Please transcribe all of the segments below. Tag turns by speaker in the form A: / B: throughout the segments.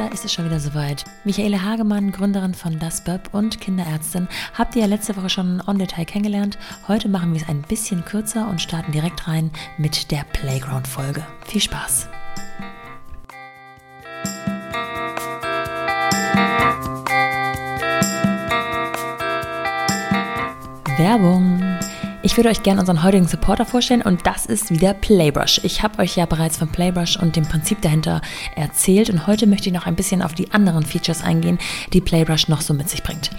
A: da ist es schon wieder soweit. Michaela Hagemann, Gründerin von Das Bub und Kinderärztin, habt ihr ja letzte Woche schon on Detail kennengelernt. Heute machen wir es ein bisschen kürzer und starten direkt rein mit der Playground-Folge. Viel Spaß! Werbung ich würde euch gerne unseren heutigen Supporter vorstellen und das ist wieder Playbrush. Ich habe euch ja bereits von Playbrush und dem Prinzip dahinter erzählt und heute möchte ich noch ein bisschen auf die anderen Features eingehen, die Playbrush noch so mit sich bringt.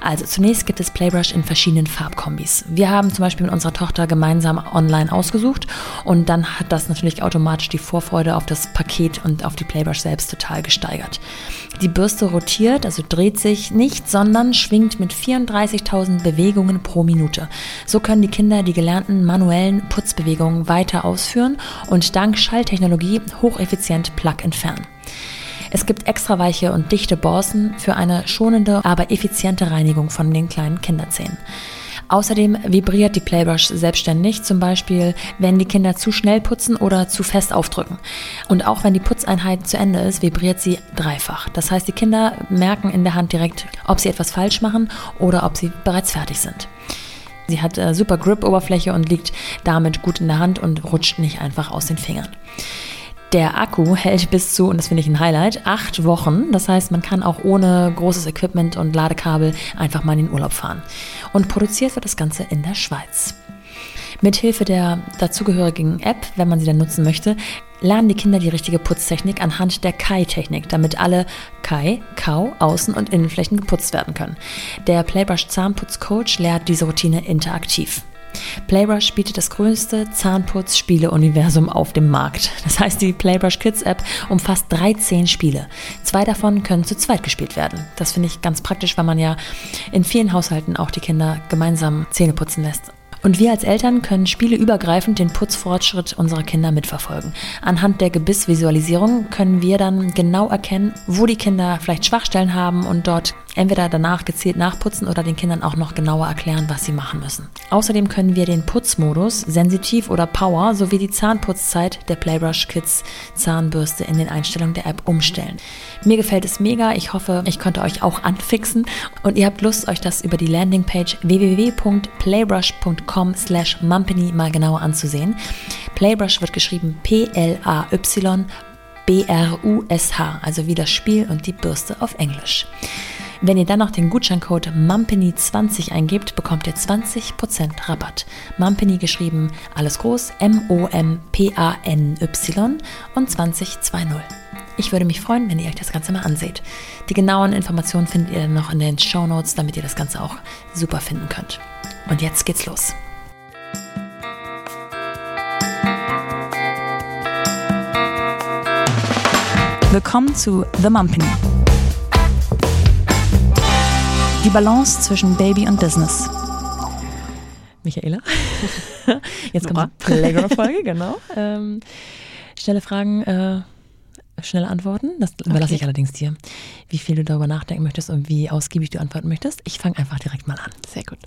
A: Also zunächst gibt es Playbrush in verschiedenen Farbkombis. Wir haben zum Beispiel mit unserer Tochter gemeinsam online ausgesucht und dann hat das natürlich automatisch die Vorfreude auf das Paket und auf die Playbrush selbst total gesteigert. Die Bürste rotiert, also dreht sich nicht, sondern schwingt mit 34.000 Bewegungen pro Minute. So können die Kinder die gelernten manuellen Putzbewegungen weiter ausführen und dank Schalltechnologie hocheffizient Plug entfernen. Es gibt extra weiche und dichte Borsten für eine schonende, aber effiziente Reinigung von den kleinen Kinderzähnen. Außerdem vibriert die Playbrush selbstständig, zum Beispiel, wenn die Kinder zu schnell putzen oder zu fest aufdrücken. Und auch wenn die Putzeinheit zu Ende ist, vibriert sie dreifach. Das heißt, die Kinder merken in der Hand direkt, ob sie etwas falsch machen oder ob sie bereits fertig sind. Sie hat äh, super Grip-Oberfläche und liegt damit gut in der Hand und rutscht nicht einfach aus den Fingern. Der Akku hält bis zu, und das finde ich ein Highlight, acht Wochen. Das heißt, man kann auch ohne großes Equipment und Ladekabel einfach mal in den Urlaub fahren. Und produziert wird das Ganze in der Schweiz. Mithilfe der dazugehörigen App, wenn man sie dann nutzen möchte, lernen die Kinder die richtige Putztechnik anhand der Kai-Technik, damit alle Kai, Kau, Außen- und Innenflächen geputzt werden können. Der Playbrush Zahnputzcoach lehrt diese Routine interaktiv. Playbrush bietet das größte Zahnputz-Spiele-Universum auf dem Markt. Das heißt, die Playbrush Kids App umfasst 13 Spiele. Zwei davon können zu zweit gespielt werden. Das finde ich ganz praktisch, weil man ja in vielen Haushalten auch die Kinder gemeinsam Zähne putzen lässt. Und wir als Eltern können spieleübergreifend den Putzfortschritt unserer Kinder mitverfolgen. Anhand der Gebissvisualisierung können wir dann genau erkennen, wo die Kinder vielleicht Schwachstellen haben und dort entweder danach gezielt nachputzen oder den Kindern auch noch genauer erklären, was sie machen müssen. Außerdem können wir den Putzmodus, sensitiv oder Power sowie die Zahnputzzeit der Playbrush Kids Zahnbürste in den Einstellungen der App umstellen. Mir gefällt es mega. Ich hoffe, ich konnte euch auch anfixen und ihr habt Lust, euch das über die Landingpage www.playbrush.com slash mumpany mal genauer anzusehen. Playbrush wird geschrieben P-L-A-Y B-R-U-S-H, also wie das Spiel und die Bürste auf Englisch. Wenn ihr dann noch den Gutscheincode MUMPANY20 eingebt, bekommt ihr 20% Rabatt. MUMPANY geschrieben, alles groß, M-O-M-P-A-N-Y und 2020. Ich würde mich freuen, wenn ihr euch das Ganze mal anseht. Die genauen Informationen findet ihr dann noch in den Show Notes, damit ihr das Ganze auch super finden könnt. Und jetzt geht's los. Willkommen zu The Mumpany. Die Balance zwischen Baby und Business. Michaela. Jetzt kommt die Playground-Folge, genau. Ähm, schnelle Fragen, äh, schnelle Antworten. Das überlasse okay. ich allerdings dir, wie viel du darüber nachdenken möchtest und wie ausgiebig du antworten möchtest. Ich fange einfach direkt mal an.
B: Sehr gut.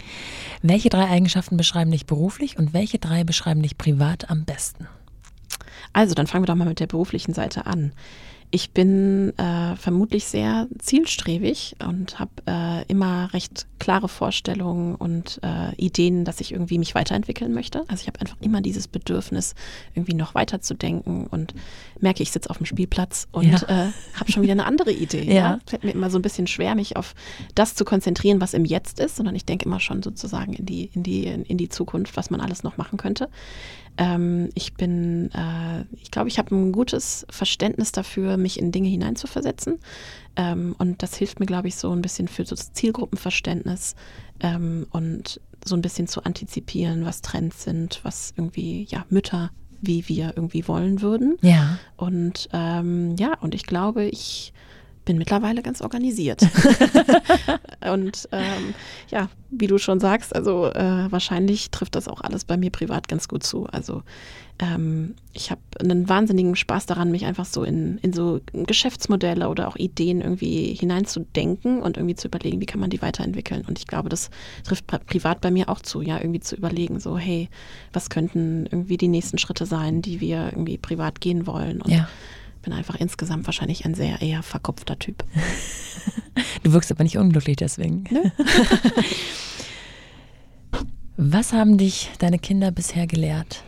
A: Welche drei Eigenschaften beschreiben dich beruflich und welche drei beschreiben dich privat am besten?
B: Also, dann fangen wir doch mal mit der beruflichen Seite an. Ich bin äh, vermutlich sehr zielstrebig und habe äh, immer recht klare Vorstellungen und äh, Ideen, dass ich irgendwie mich weiterentwickeln möchte. Also ich habe einfach immer dieses Bedürfnis, irgendwie noch weiter zu denken und merke, ich sitze auf dem Spielplatz und ja. Äh, habe schon wieder eine andere Idee. ja. ja. Fällt mir immer so ein bisschen schwer, mich auf das zu konzentrieren, was im Jetzt ist, sondern ich denke immer schon sozusagen in die, in die, in die Zukunft, was man alles noch machen könnte. Ähm, ich bin, äh, ich glaube, ich habe ein gutes Verständnis dafür, mich in Dinge hineinzuversetzen. Ähm, und das hilft mir, glaube ich, so ein bisschen für so das Zielgruppenverständnis ähm, und so ein bisschen zu antizipieren, was Trends sind, was irgendwie, ja, Mütter wie wir irgendwie wollen würden.
A: Ja.
B: Und ähm, ja, und ich glaube, ich bin mittlerweile ganz organisiert. und ähm, ja, wie du schon sagst, also äh, wahrscheinlich trifft das auch alles bei mir privat ganz gut zu. Also ähm, ich habe einen wahnsinnigen Spaß daran, mich einfach so in, in so Geschäftsmodelle oder auch Ideen irgendwie hineinzudenken und irgendwie zu überlegen, wie kann man die weiterentwickeln. Und ich glaube, das trifft privat bei mir auch zu, ja, irgendwie zu überlegen, so, hey, was könnten irgendwie die nächsten Schritte sein, die wir irgendwie privat gehen wollen. Und
A: ja
B: bin einfach insgesamt wahrscheinlich ein sehr eher verkopfter Typ.
A: Du wirkst aber nicht unglücklich deswegen. Nö. Was haben dich deine Kinder bisher gelehrt?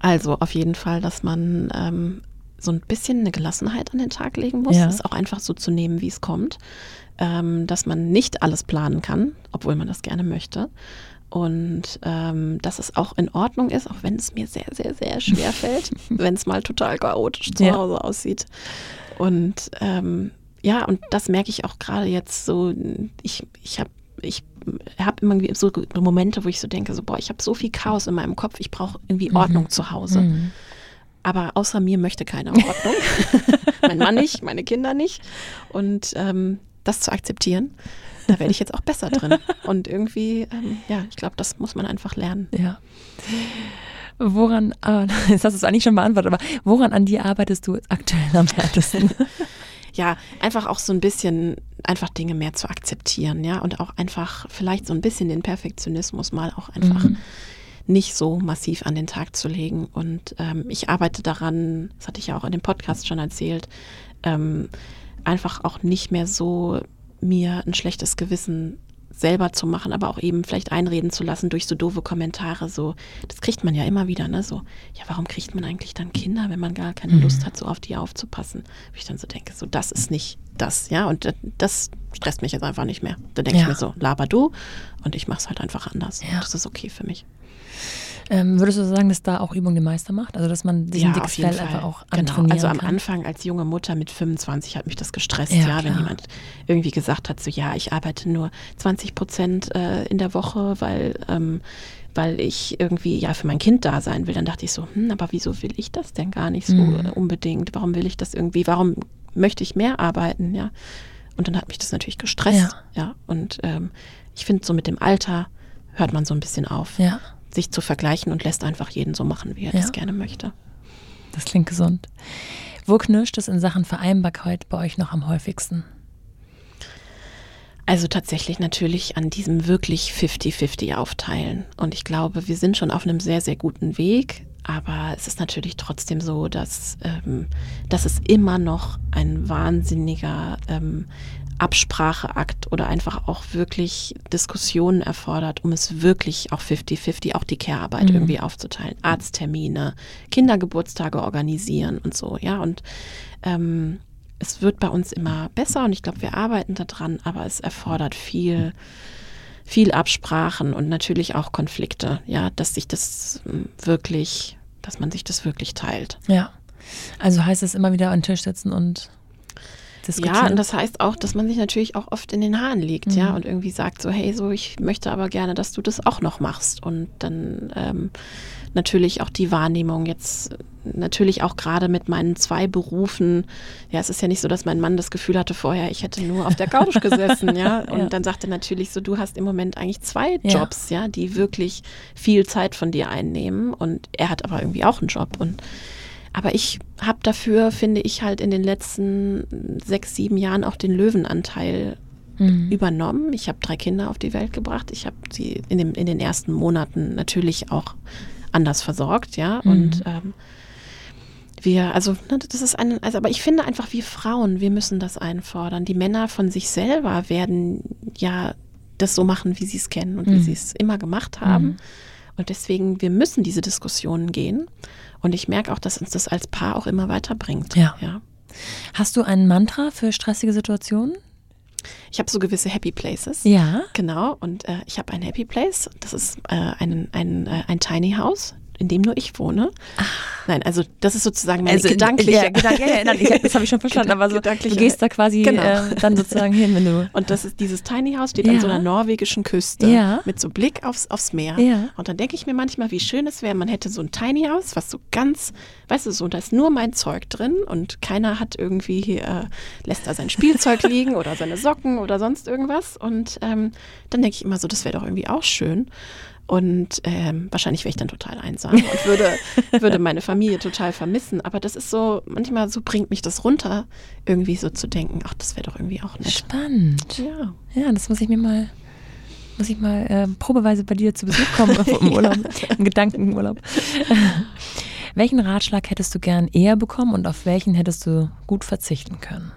B: Also auf jeden Fall, dass man ähm, so ein bisschen eine Gelassenheit an den Tag legen muss, ja. es auch einfach so zu nehmen, wie es kommt, ähm, dass man nicht alles planen kann, obwohl man das gerne möchte. Und ähm, dass es auch in Ordnung ist, auch wenn es mir sehr, sehr, sehr schwer fällt, wenn es mal total chaotisch zu ja. Hause aussieht. Und ähm, ja, und das merke ich auch gerade jetzt so, ich, ich habe ich habe immer so Momente, wo ich so denke, so boah, ich habe so viel Chaos in meinem Kopf, ich brauche irgendwie mhm. Ordnung mhm. zu Hause. Mhm. Aber außer mir möchte keiner Ordnung. mein Mann nicht, meine Kinder nicht. Und ähm, das zu akzeptieren, da werde ich jetzt auch besser drin. Und irgendwie, ähm, ja, ich glaube, das muss man einfach lernen.
A: Ja. Woran, äh, jetzt hast du es eigentlich schon beantwortet, aber woran an dir arbeitest du aktuell am härtesten?
B: ja, einfach auch so ein bisschen, einfach Dinge mehr zu akzeptieren, ja, und auch einfach vielleicht so ein bisschen den Perfektionismus mal auch einfach mhm. nicht so massiv an den Tag zu legen. Und ähm, ich arbeite daran, das hatte ich ja auch in dem Podcast schon erzählt, ähm, einfach auch nicht mehr so mir ein schlechtes Gewissen selber zu machen, aber auch eben vielleicht einreden zu lassen durch so doofe Kommentare. So, das kriegt man ja immer wieder, ne? So, ja, warum kriegt man eigentlich dann Kinder, wenn man gar keine mhm. Lust hat, so auf die aufzupassen? Wo ich dann so denke, so, das ist nicht das, ja, und das stresst mich jetzt einfach nicht mehr. Da denke ja. ich mir so, laber du und ich mache es halt einfach anders. Ja. Das ist okay für mich.
A: Ähm, würdest du sagen, dass da auch Übung den Meister macht? Also, dass man diesen ja, dickes Fell Fall. einfach auch genau. antrainieren
B: Also am
A: kann?
B: Anfang als junge Mutter mit 25 hat mich das gestresst, ja, ja wenn jemand irgendwie gesagt hat, so ja, ich arbeite nur 20 Prozent äh, in der Woche, weil ähm, weil ich irgendwie ja für mein Kind da sein will. Dann dachte ich so, hm, aber wieso will ich das denn gar nicht so mhm. unbedingt? Warum will ich das irgendwie? Warum möchte ich mehr arbeiten? Ja. Und dann hat mich das natürlich gestresst. Ja. ja. Und ähm, ich finde, so mit dem Alter hört man so ein bisschen auf. Ja sich zu vergleichen und lässt einfach jeden so machen, wie er ja. das gerne möchte.
A: Das klingt gesund. Wo knirscht es in Sachen Vereinbarkeit bei euch noch am häufigsten?
B: Also tatsächlich natürlich an diesem wirklich 50-50 aufteilen. Und ich glaube, wir sind schon auf einem sehr, sehr guten Weg. Aber es ist natürlich trotzdem so, dass, ähm, dass es immer noch ein wahnsinniger ähm, Abspracheakt oder einfach auch wirklich Diskussionen erfordert, um es wirklich auch 50-50, auch die Care-Arbeit mhm. irgendwie aufzuteilen. Arzttermine, Kindergeburtstage organisieren und so, ja. Und ähm, es wird bei uns immer besser und ich glaube, wir arbeiten daran, aber es erfordert viel, viel Absprachen und natürlich auch Konflikte, ja, dass sich das ähm, wirklich, dass man sich das wirklich teilt.
A: Ja. Also heißt es immer wieder an den Tisch sitzen und
B: diskutieren. Ja, und das heißt auch, dass man sich natürlich auch oft in den Haaren liegt, mhm. ja, und irgendwie sagt so, hey, so, ich möchte aber gerne, dass du das auch noch machst. Und dann ähm, natürlich auch die Wahrnehmung jetzt, natürlich auch gerade mit meinen zwei Berufen. Ja, es ist ja nicht so, dass mein Mann das Gefühl hatte vorher, ich hätte nur auf der Couch gesessen, ja. Und ja. dann sagte natürlich so, du hast im Moment eigentlich zwei Jobs, ja. ja, die wirklich viel Zeit von dir einnehmen. Und er hat aber irgendwie auch einen Job. Und aber ich habe dafür, finde ich, halt in den letzten sechs, sieben Jahren auch den Löwenanteil mhm. übernommen. Ich habe drei Kinder auf die Welt gebracht. Ich habe sie in, dem, in den ersten Monaten natürlich auch anders versorgt, ja. Mhm. Und ähm, wir, also ne, das ist ein, also aber ich finde einfach, wir Frauen, wir müssen das einfordern. Die Männer von sich selber werden ja das so machen, wie sie es kennen und mhm. wie sie es immer gemacht haben. Und deswegen, wir müssen diese Diskussionen gehen. Und ich merke auch, dass uns das als Paar auch immer weiterbringt.
A: Ja. ja. Hast du ein Mantra für stressige Situationen?
B: Ich habe so gewisse Happy Places.
A: Ja.
B: Genau. Und äh, ich habe ein Happy Place. Das ist äh, ein, ein, äh, ein Tiny House in dem nur ich wohne. Ach. Nein, also das ist sozusagen meine also, gedankliche. Ja,
A: gedank, ja, ja, ich, das habe ich schon verstanden, aber so, du gehst da quasi genau. äh, dann sozusagen hin, wenn du.
B: Und das ist dieses Tiny House, steht ja. an so einer norwegischen Küste ja. mit so Blick aufs, aufs Meer. Ja. Und dann denke ich mir manchmal, wie schön es wäre, man hätte so ein Tiny House, was so ganz, weißt du, so, da ist nur mein Zeug drin und keiner hat irgendwie, äh, lässt da sein Spielzeug liegen oder seine Socken oder sonst irgendwas. Und ähm, dann denke ich immer so, das wäre doch irgendwie auch schön. Und ähm, wahrscheinlich wäre ich dann total einsam und würde, würde meine Familie total vermissen. Aber das ist so, manchmal so bringt mich das runter, irgendwie so zu denken, ach, das wäre doch irgendwie auch nett.
A: Spannend. Ja. Ja, das muss ich mir mal, muss ich mal äh, probeweise bei dir zu Besuch kommen im Urlaub, ja. im Gedankenurlaub. Welchen Ratschlag hättest du gern eher bekommen und auf welchen hättest du gut verzichten können?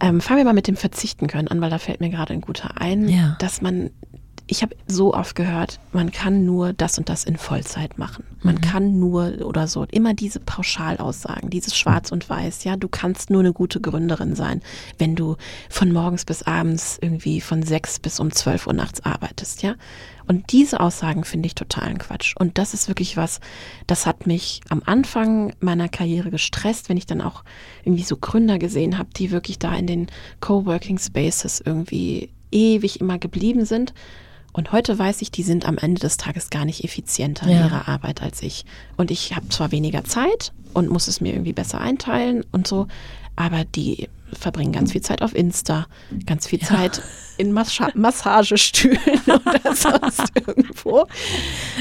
B: Ähm, fangen wir mal mit dem Verzichten können an, weil da fällt mir gerade ein guter ein,
A: Ja.
B: dass man, ich habe so oft gehört, man kann nur das und das in Vollzeit machen. Man kann nur oder so. Immer diese Pauschalaussagen, dieses Schwarz und Weiß. Ja, du kannst nur eine gute Gründerin sein, wenn du von morgens bis abends irgendwie von sechs bis um zwölf Uhr nachts arbeitest. Ja, und diese Aussagen finde ich totalen Quatsch. Und das ist wirklich was, das hat mich am Anfang meiner Karriere gestresst, wenn ich dann auch irgendwie so Gründer gesehen habe, die wirklich da in den Coworking Spaces irgendwie ewig immer geblieben sind. Und heute weiß ich, die sind am Ende des Tages gar nicht effizienter
A: Ja.
B: in ihrer Arbeit als ich. Und ich habe zwar weniger Zeit und muss es mir irgendwie besser einteilen und so, aber die verbringen ganz viel Zeit auf Insta, ganz viel Zeit in Massa Massagestühlen oder sonst irgendwo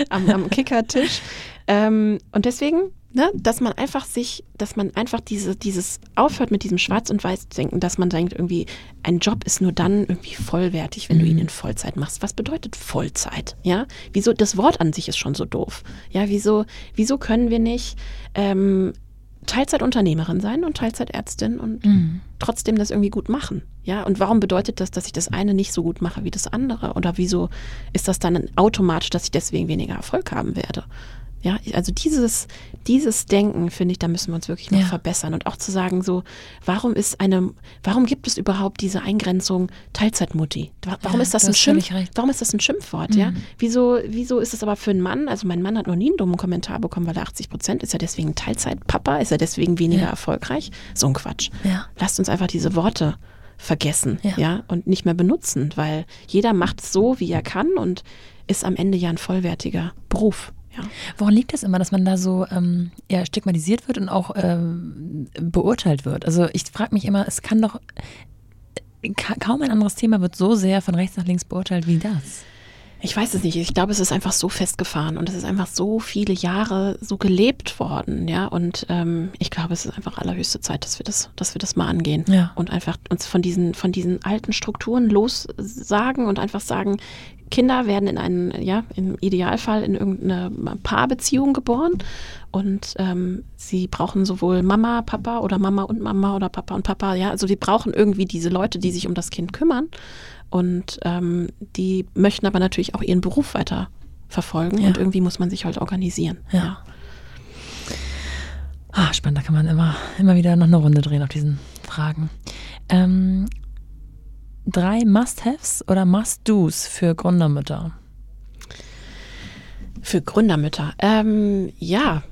B: am, am Kickertisch. Ähm, und deswegen, ne, dass man einfach sich, dass man einfach diese, dieses aufhört mit diesem Schwarz- und Weiß-Denken, dass man denkt, irgendwie, ein Job ist nur dann irgendwie vollwertig, wenn du ihn in Vollzeit machst. Was bedeutet Vollzeit? Ja, wieso, das Wort an sich ist schon so doof. Ja, wieso, wieso können wir nicht ähm, Teilzeitunternehmerin sein und Teilzeitärztin und trotzdem das irgendwie gut machen. Ja, und warum bedeutet das, dass ich das eine nicht so gut mache wie das andere? Oder wieso ist das dann automatisch, dass ich deswegen weniger Erfolg haben werde? Ja, also dieses, dieses Denken, finde ich, da müssen wir uns wirklich noch
A: Ja.
B: verbessern. Und auch zu sagen, so, warum ist eine, warum gibt es überhaupt diese Eingrenzung Teilzeitmutti? Wa- Warum
A: Ja,
B: ist das ein Schimpf? Warum ist das ein Schimpfwort? Ja, wieso, wieso ist es aber für einen Mann? Also mein Mann hat noch nie einen dummen Kommentar bekommen, weil er 80 Prozent ist. Er deswegen Teilzeitpapa? Ist er deswegen weniger
A: Ja.
B: erfolgreich? So ein Quatsch.
A: Ja.
B: Lasst uns einfach diese Worte vergessen,
A: Ja.
B: ja. und nicht mehr benutzen, weil jeder macht es so, wie er kann und ist am Ende ja ein vollwertiger Beruf. Ja.
A: Woran liegt das immer, dass man da so ähm, ja, stigmatisiert wird und auch ähm, beurteilt wird? Also ich frage mich immer, es kann doch ka kaum ein anderes Thema wird so sehr von rechts nach links beurteilt wie das.
B: Ich weiß es nicht. Ich glaube, es ist einfach so festgefahren und es ist einfach so viele Jahre so gelebt worden, ja. Und ähm, ich glaube, es ist einfach allerhöchste Zeit, dass wir das, dass wir das mal angehen
A: Ja.
B: und einfach uns von diesen, von diesen alten Strukturen lossagen und einfach sagen, Kinder werden in einen, ja, im Idealfall in irgendeine Paarbeziehung geboren und ähm, sie brauchen sowohl Mama, Papa oder Mama und Mama oder Papa und Papa, ja, also die brauchen irgendwie diese Leute, die sich um das Kind kümmern und ähm, die möchten aber natürlich auch ihren Beruf weiter verfolgen
A: Ja.
B: und irgendwie muss man sich halt organisieren.
A: Ja. Ah, spannend, da kann man immer, immer wieder noch eine Runde drehen auf diesen Fragen. Ähm, drei Must-Haves oder Must-Dos für Gründermütter?
B: Für Gründermütter. Ähm, ja.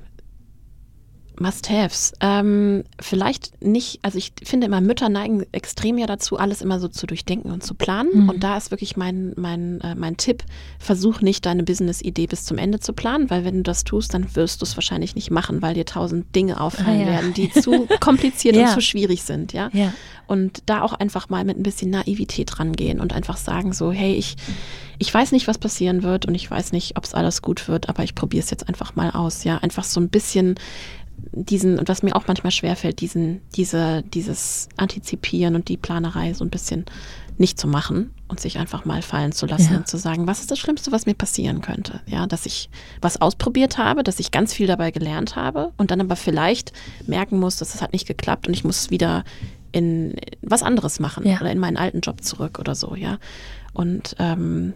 B: Must-Haves. Ähm, vielleicht nicht, also ich finde immer, Mütter neigen extrem ja dazu, alles immer so zu durchdenken und zu planen. Und da ist wirklich mein, mein, äh, mein Tipp, versuch nicht deine Business-Idee bis zum Ende zu planen, weil wenn du das tust, dann wirst du es wahrscheinlich nicht machen, weil dir tausend Dinge auffallen
A: Ah, ja.
B: werden, die zu kompliziert
A: Ja.
B: und zu schwierig sind, ja.
A: Ja.
B: Und da auch einfach mal mit ein bisschen Naivität rangehen und einfach sagen so, hey, ich, ich weiß nicht, was passieren wird und ich weiß nicht, ob es alles gut wird, aber ich probiere es jetzt einfach mal aus, ja. Einfach so ein bisschen diesen, und was mir auch manchmal schwerfällt, diesen, diese, dieses Antizipieren und die Planerei so ein bisschen nicht zu machen und sich einfach mal fallen zu lassen
A: Ja.
B: und zu sagen, was ist das Schlimmste, was mir passieren könnte? Ja, dass ich was ausprobiert habe, dass ich ganz viel dabei gelernt habe und dann aber vielleicht merken muss, dass es hat nicht geklappt und ich muss wieder in was anderes machen
A: Ja.
B: oder in meinen alten Job zurück oder so, ja. Und ähm,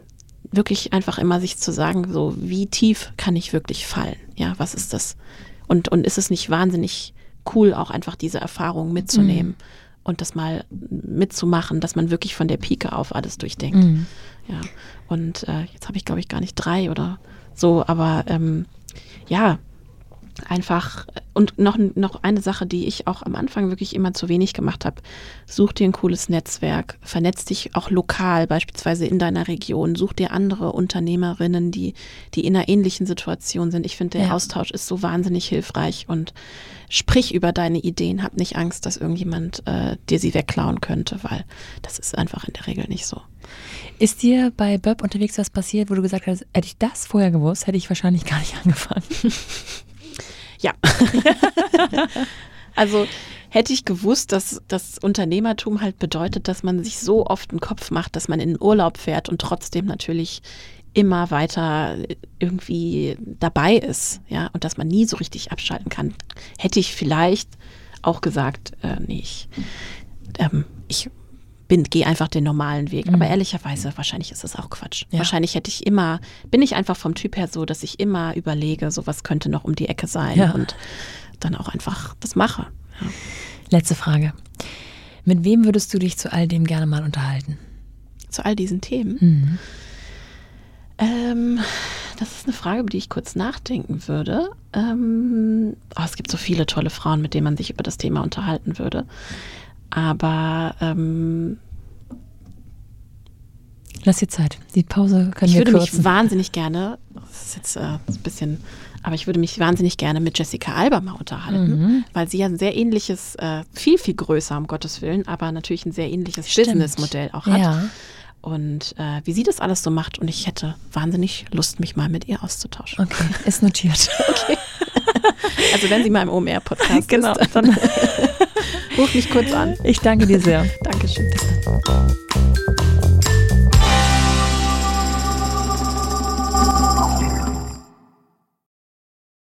B: wirklich einfach immer sich zu sagen, so wie tief kann ich wirklich fallen? Ja, was ist das? Und, und ist es nicht wahnsinnig cool, auch einfach diese Erfahrung mitzunehmen und das mal mitzumachen, dass man wirklich von der Pike auf alles durchdenkt.
A: Mhm.
B: Ja. Und äh, jetzt habe ich, glaube ich, gar nicht drei oder so, aber ähm, ja, einfach und noch, noch eine Sache, die ich auch am Anfang wirklich immer zu wenig gemacht habe. Such dir ein cooles Netzwerk, vernetz dich auch lokal, beispielsweise in deiner Region, such dir andere Unternehmerinnen, die, die in einer ähnlichen Situation sind. Ich finde, der
A: Ja.
B: Austausch ist so wahnsinnig hilfreich und sprich über deine Ideen, hab nicht Angst, dass irgendjemand äh, dir sie wegklauen könnte, weil das ist einfach in der Regel nicht so.
A: Ist dir bei Böb unterwegs was passiert, wo du gesagt hast, hätte ich das vorher gewusst, hätte ich wahrscheinlich gar nicht angefangen?
B: Ja. also hätte ich gewusst, dass das Unternehmertum halt bedeutet, dass man sich so oft einen Kopf macht, dass man in den Urlaub fährt und trotzdem natürlich immer weiter irgendwie dabei ist, ja, und dass man nie so richtig abschalten kann, hätte ich vielleicht auch gesagt, äh, nee, ich, ähm, ich bin, gehe einfach den normalen Weg. Mhm. Aber ehrlicherweise, wahrscheinlich ist das auch Quatsch. Ja. Wahrscheinlich hätte ich immer, bin ich einfach vom Typ her so, dass ich immer überlege, so was könnte noch um die Ecke sein ja. und dann auch einfach das mache. Ja.
A: Letzte Frage. Mit wem würdest du dich zu all dem gerne mal unterhalten?
B: Zu all diesen Themen? Mhm. Ähm, das ist eine Frage, über die ich kurz nachdenken würde. Ähm, oh, es gibt so viele tolle Frauen, mit denen man sich über das Thema unterhalten würde. Aber ähm,
A: lass dir Zeit. Die Pause können
B: ich
A: wir
B: würde
A: kürzen.
B: mich wahnsinnig gerne, das ist jetzt äh, ein bisschen, aber ich würde mich wahnsinnig gerne mit Jessica Alba mal unterhalten, mhm. weil sie ja ein sehr ähnliches, äh, viel, viel größer, um Gottes Willen, aber natürlich ein sehr ähnliches Businessmodell auch hat. Ja. Und äh, wie sie das alles so macht. Und ich hätte wahnsinnig Lust, mich mal mit ihr auszutauschen.
A: Okay, ist notiert. okay.
B: Also wenn sie mal im OMR-Podcast
A: genau,
B: ist, dann ruf mich kurz an.
A: Ich danke dir sehr.
B: Dankeschön.